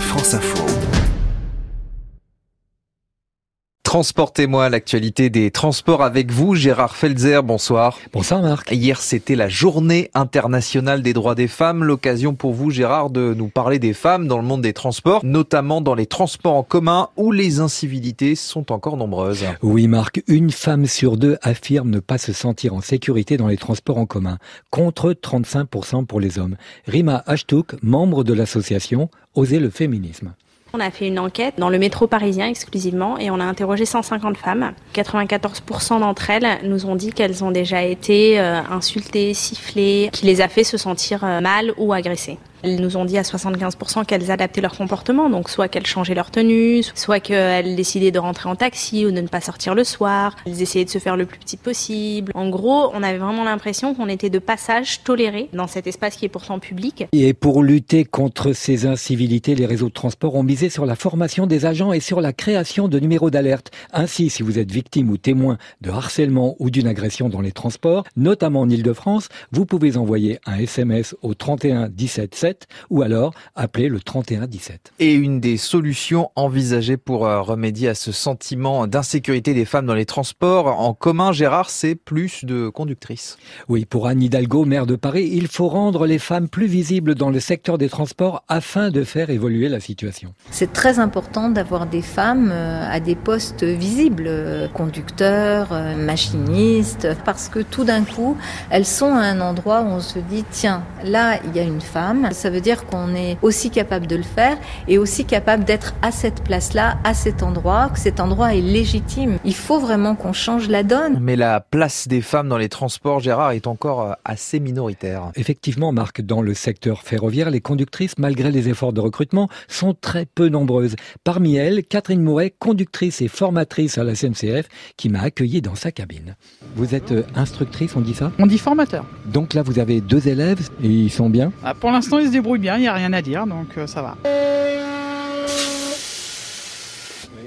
France Info. Transportez-moi l'actualité des transports avec vous, Gérard Felzer, bonsoir. Bonsoir Marc. Hier, c'était la journée internationale des droits des femmes. L'occasion pour vous, Gérard, de nous parler des femmes dans le monde des transports, notamment dans les transports en commun où les incivilités sont encore nombreuses. Oui Marc, une femme sur deux affirme ne pas se sentir en sécurité dans les transports en commun, contre 35% pour les hommes. Rima Ashtouk, membre de l'association Oser le féminisme. On a fait une enquête dans le métro parisien exclusivement et on a interrogé 150 femmes. 94% d'entre elles nous ont dit qu'elles ont déjà été euh, insultées, sifflées, qui les a fait se sentir euh, mal ou agressées. Elles nous ont dit à 75% qu'elles adaptaient leur comportement, donc soit qu'elles changeaient leur tenue, soit qu'elles décidaient de rentrer en taxi ou de ne pas sortir le soir. Elles essayaient de se faire le plus petit possible. En gros, on avait vraiment l'impression qu'on était de passage toléré dans cet espace qui est pourtant public. Et pour lutter contre ces incivilités, les réseaux de transport ont misé sur la formation des agents et sur la création de numéros d'alerte. Ainsi, si vous êtes victime ou témoin de harcèlement ou d'une agression dans les transports, notamment en Ile-de-France, vous pouvez envoyer un SMS au 31 17 7 ou alors appeler le 31 17. Et une des solutions envisagées pour euh, remédier à ce sentiment d'insécurité des femmes dans les transports en commun, Gérard, c'est plus de conductrices. Oui, pour Anne Hidalgo, maire de Paris, il faut rendre les femmes plus visibles dans le secteur des transports afin de faire évoluer la situation. C'est très important d'avoir des femmes euh, à des postes visibles, euh, conducteurs, machinistes, parce que tout d'un coup, elles sont à un endroit où on se dit, tiens, là, il y a une femme, ça veut dire qu'on est aussi capable de le faire et aussi capable d'être à cette place-là, à cet endroit, que cet endroit est légitime. Il faut vraiment qu'on change la donne. Mais la place des femmes dans les transports, Gérard, est encore euh, assez minoritaire. Effectivement, Marc, dans le secteur ferroviaire, les conductrices, malgré les efforts de recrutement, sont très peu nombreuses. Parmi elles, Catherine Mouret, conductrice et formatrice à la SNCF, qui m'a accueilli dans sa cabine. Vous êtes euh, instructrice, on dit ça? On dit formateur. Donc là, vous avez deux élèves et ils sont bien? Ah, Pour l'instant, ils se débrouillent bien, il n'y a rien à dire, donc euh, ça va.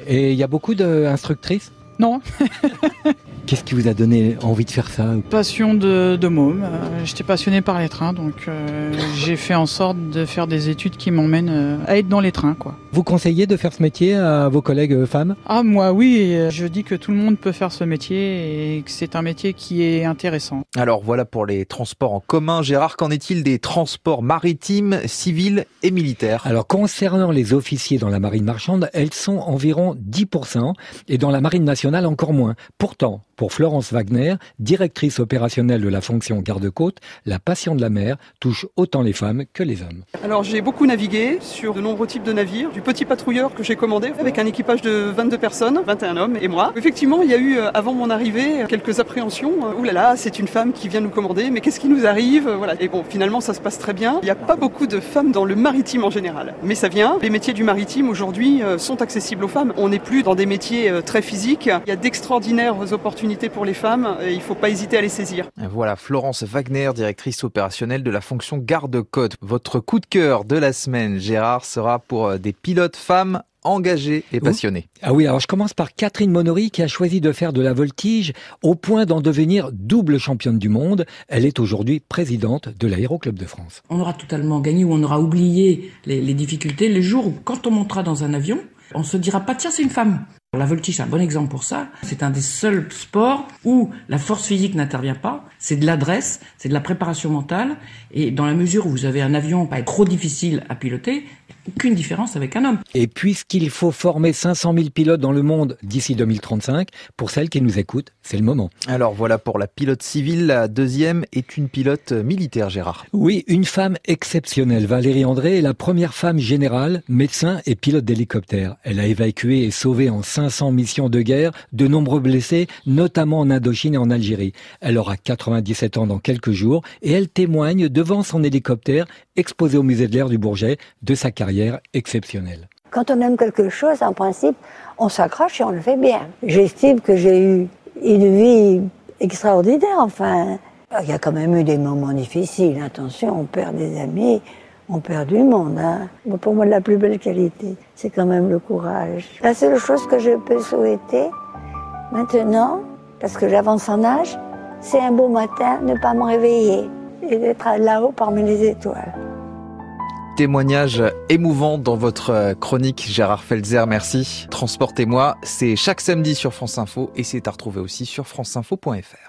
Et il y a beaucoup d'instructrices Non. Qu'est-ce qui vous a donné envie de faire ça Passion de, de môme. Euh, j'étais passionné par les trains, donc euh, j'ai fait en sorte de faire des études qui m'emmènent euh, à être dans les trains. Quoi. Vous conseillez de faire ce métier à vos collègues femmes? Ah moi oui, je dis que tout le monde peut faire ce métier et que c'est un métier qui est intéressant. Alors voilà pour les transports en commun. Gérard, qu'en est-il des transports maritimes, civils et militaires? Alors concernant les officiers dans la marine marchande, elles sont environ 10% et dans la marine nationale encore moins. Pourtant, pour Florence Wagner, directrice opérationnelle de la fonction garde-côte, la passion de la mer touche autant les femmes que les hommes. Alors j'ai beaucoup navigué sur de nombreux types de navires, du petit patrouilleur que j'ai commandé avec un équipage de 22 personnes, 21 hommes et moi. Effectivement, il y a eu euh, avant mon arrivée quelques appréhensions. Ouh là là, c'est une femme qui vient nous commander, mais qu'est-ce qui nous arrive? Voilà. Et bon, finalement ça se passe très bien. Il n'y a pas beaucoup de femmes dans le maritime en général, mais ça vient. Les métiers du maritime aujourd'hui euh, sont accessibles aux femmes. On n'est plus dans des métiers euh, très physiques. Il y a d'extraordinaires opportunités pour les femmes et il ne faut pas hésiter à les saisir. Voilà, Florence Wagner, directrice opérationnelle de la fonction garde-côte. Votre coup de cœur de la semaine, Gérard, sera pour euh, des pilotes femmes engagées et passionnées. Ah oui, alors je commence par Catherine Monory qui a choisi de faire de la voltige au point d'en devenir double championne du monde. Elle est aujourd'hui présidente de l'Aéroclub de France. On aura totalement gagné ou on aura oublié les, les difficultés les jours où quand on montera dans un avion, on se dira pas tiens c'est une femme. La voltige est un bon exemple pour ça. C'est un des seuls sports où la force physique n'intervient pas. C'est de l'adresse, c'est de la préparation mentale. Et dans la mesure où vous avez un avion pas trop difficile à piloter, aucune différence avec un homme. Et puisqu'il faut former 500 000 pilotes dans le monde d'ici 2035, pour celles qui nous écoutent, c'est le moment. Alors voilà pour la pilote civile. La deuxième est une pilote militaire, Gérard. Oui, une femme exceptionnelle. Valérie André est la première femme générale, médecin et pilote d'hélicoptère. Elle a évacué et sauvé en 500 missions de guerre de nombreux blessés, notamment en Indochine et en Algérie. Elle aura 97 ans dans quelques jours et elle témoigne devant son hélicoptère exposé au musée de l'air du Bourget de sa carrière exceptionnelle. Quand on aime quelque chose, en principe, on s'accroche et on le fait bien. J'estime que j'ai eu une vie extraordinaire, enfin. Il y a quand même eu des moments difficiles, attention, on perd des amis, on perd du monde. Hein. Pour moi, la plus belle qualité, c'est quand même le courage. La seule chose que je peux souhaiter maintenant, parce que j'avance en âge, c'est un beau matin ne pas me réveiller et d'être là-haut parmi les étoiles. témoignage émouvant dans votre chronique, Gérard Felzer, merci. Transportez-moi, c'est chaque samedi sur France Info et c'est à retrouver aussi sur franceinfo.fr.